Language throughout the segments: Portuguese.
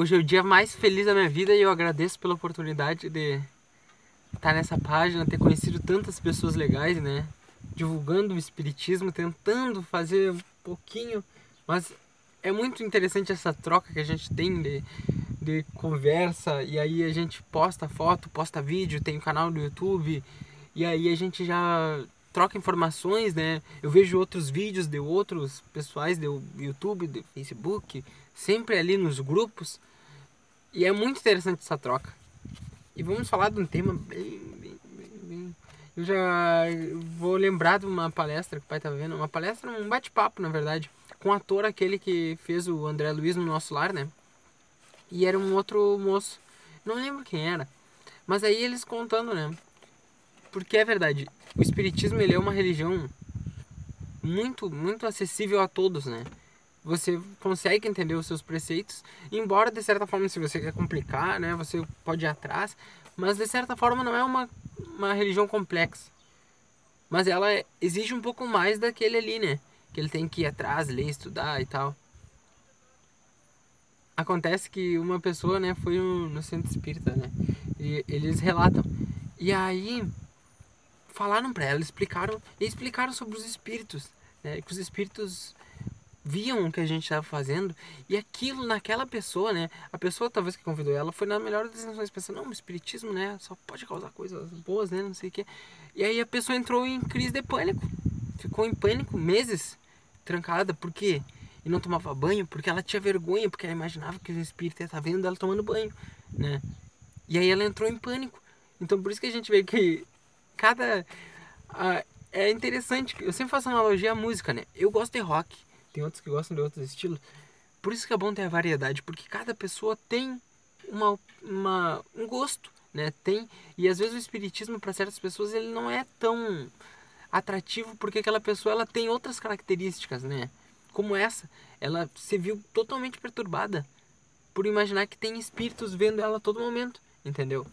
Hoje é o dia mais feliz da minha vida e eu agradeço pela oportunidade de estar nessa página, ter conhecido tantas pessoas legais, né? Divulgando o espiritismo, tentando fazer um pouquinho, mas é muito interessante essa troca que a gente tem de, de conversa e aí a gente posta foto, posta vídeo, tem o um canal do YouTube e aí a gente já troca informações, né? Eu vejo outros vídeos de outros pessoais do YouTube, do Facebook, sempre ali nos grupos. E é muito interessante essa troca. E vamos falar de um tema bem, bem, bem, bem. Eu já vou lembrar de uma palestra que o pai tá vendo, uma palestra, um bate-papo, na verdade, com o ator aquele que fez o André Luiz no nosso lar, né? E era um outro moço. Não lembro quem era. Mas aí eles contando, né? Porque é verdade, o espiritismo ele é uma religião muito, muito acessível a todos, né? Você consegue entender os seus preceitos, embora de certa forma, se você quer complicar, né, você pode ir atrás, mas de certa forma não é uma, uma religião complexa. Mas ela exige um pouco mais daquele ali, né? Que ele tem que ir atrás, ler, estudar e tal. Acontece que uma pessoa, né, foi no, centro espírita, né? E eles relatam. E aí falaram para ela, explicaram, e explicaram sobre os espíritos, né? Que os espíritos viam o que a gente estava fazendo e aquilo naquela pessoa, né? A pessoa talvez que convidou ela foi na melhor das intenções, pensando, não, o espiritismo, né? Só pode causar coisas boas, né? Não sei o quê. E aí a pessoa entrou em crise de pânico, ficou em pânico meses, trancada, por quê? E não tomava banho porque ela tinha vergonha, porque ela imaginava que o espírito ia estar vendo ela tomando banho, né? E aí ela entrou em pânico. Então por isso que a gente vê que cada. Uh, é interessante, eu sempre faço analogia à música, né? Eu gosto de rock, tem outros que gostam de outros estilos. Por isso que é bom ter a variedade, porque cada pessoa tem uma, uma, um gosto, né? Tem, e às vezes o espiritismo para certas pessoas ele não é tão atrativo porque aquela pessoa ela tem outras características, né? Como essa, ela se viu totalmente perturbada por imaginar que tem espíritos vendo ela a todo momento, entendeu?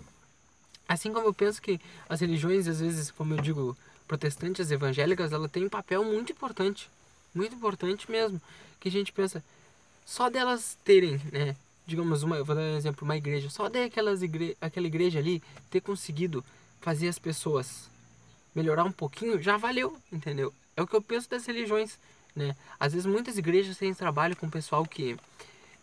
Assim como eu penso que as religiões, às vezes, como eu digo, protestantes, evangélicas, ela tem um papel muito importante, muito importante mesmo, que a gente pensa, só delas terem, né, digamos, uma, vou dar um exemplo, uma igreja, só daquelas igre aquela igreja ali ter conseguido fazer as pessoas melhorar um pouquinho, já valeu, entendeu? É o que eu penso das religiões, né? Às vezes muitas igrejas têm trabalho com pessoal que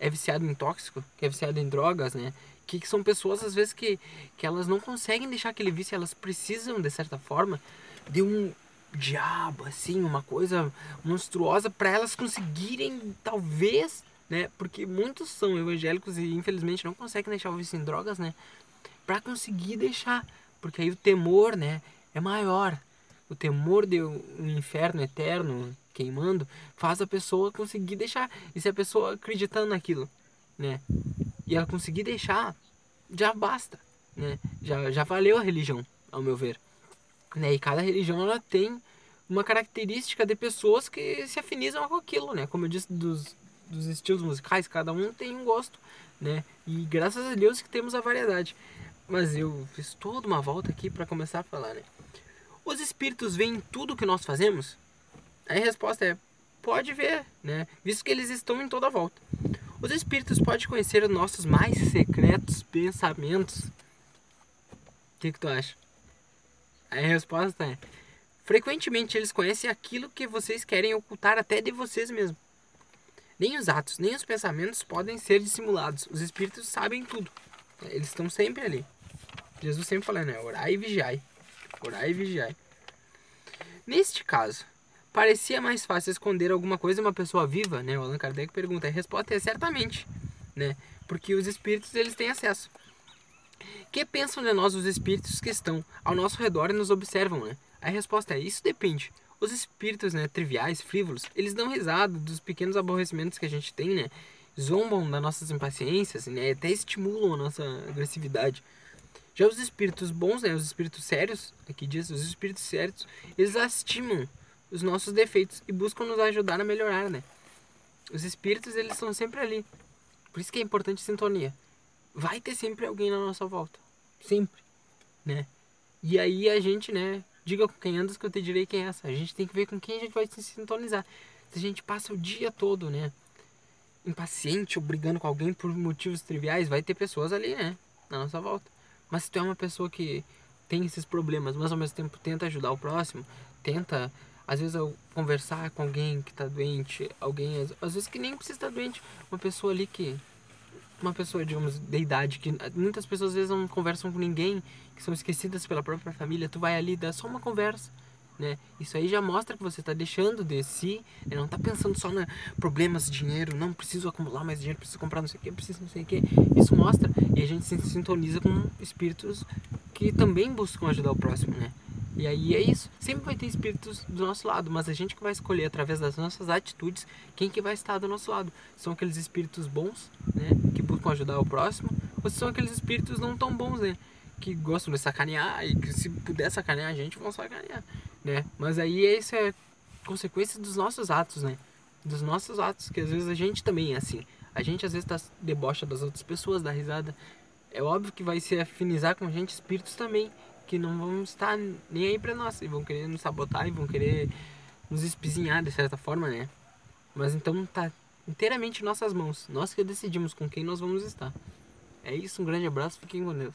é viciado em tóxico, que é viciado em drogas, né? Que, que são pessoas, às vezes, que, que elas não conseguem deixar aquele vício, elas precisam, de certa forma, de um diabo, assim, uma coisa monstruosa para elas conseguirem, talvez, né? Porque muitos são evangélicos e, infelizmente, não conseguem deixar o vício em drogas, né? Para conseguir deixar, porque aí o temor, né, é maior. O temor de um inferno eterno queimando faz a pessoa conseguir deixar. E se a pessoa acreditando naquilo, né? e ela conseguir deixar, já basta, né? Já, já valeu a religião, ao meu ver. Né? E cada religião ela tem uma característica de pessoas que se afinizam com aquilo, né? Como eu disse dos, dos estilos musicais, cada um tem um gosto, né? E graças a Deus que temos a variedade. Mas eu fiz toda uma volta aqui para começar a falar, né? Os espíritos veem tudo que nós fazemos? A resposta é: pode ver, né? Visto que eles estão em toda a volta. Os espíritos podem conhecer os nossos mais secretos pensamentos. O que, que tu acha? a resposta é: frequentemente eles conhecem aquilo que vocês querem ocultar até de vocês mesmos. Nem os atos, nem os pensamentos podem ser dissimulados. Os espíritos sabem tudo. Eles estão sempre ali. Jesus sempre falando, né? Orai e vigiai. Orai e vigiai. Neste caso, parecia mais fácil esconder alguma coisa de uma pessoa viva, né? O Allan Kardec pergunta. A resposta é certamente, né? Porque os espíritos eles têm acesso. Que pensam de nós os espíritos que estão ao nosso redor e nos observam, né? A resposta é isso depende. Os espíritos, né, triviais, frívolos, eles dão risada dos pequenos aborrecimentos que a gente tem, né? Zombam das nossas impaciências, né? Até estimulam a nossa agressividade. Já os espíritos bons, né, os espíritos sérios, aqui diz, os espíritos sérios, eles lastimam os nossos defeitos e buscam nos ajudar a melhorar, né? Os espíritos, eles estão sempre ali. Por isso que é importante sintonia. Vai ter sempre alguém na nossa volta. Sempre, né? E aí a gente, né, diga com quem andas que eu te direi quem é essa. A gente tem que ver com quem a gente vai se sintonizar. Se a gente passa o dia todo, né, impaciente ou brigando com alguém por motivos triviais, vai ter pessoas ali, né? Na nossa volta. Mas se tu é uma pessoa que tem esses problemas, mas ao mesmo tempo tenta ajudar o próximo, tenta, às vezes, conversar com alguém que tá doente, alguém, às vezes que nem precisa estar doente, uma pessoa ali que. Uma pessoa, digamos, de idade, que muitas pessoas às vezes não conversam com ninguém, que são esquecidas pela própria família, tu vai ali, dá só uma conversa né? Isso aí já mostra que você está deixando de si, né? não está pensando só em problemas, dinheiro, não preciso acumular mais dinheiro, preciso comprar não sei o que, preciso não sei o que. Isso mostra e a gente se sintoniza com espíritos que também buscam ajudar o próximo, né? E aí é isso. Sempre vai ter espíritos do nosso lado, mas a gente que vai escolher através das nossas atitudes quem que vai estar do nosso lado. São aqueles espíritos bons, né, que buscam ajudar o próximo, ou são aqueles espíritos não tão bons, né, que gostam de sacanear e que se puder sacanear a gente vão sacanear né? Mas aí essa é consequência dos nossos atos, né? Dos nossos atos, que às vezes a gente também é assim. A gente às vezes tá debocha das outras pessoas, dá risada. É óbvio que vai se afinizar com a gente espíritos também, que não vão estar nem aí pra nós, e vão querer nos sabotar e vão querer nos espizinhar de certa forma, né? Mas então tá inteiramente em nossas mãos. Nós que decidimos com quem nós vamos estar. É isso, um grande abraço, fiquem com Deus.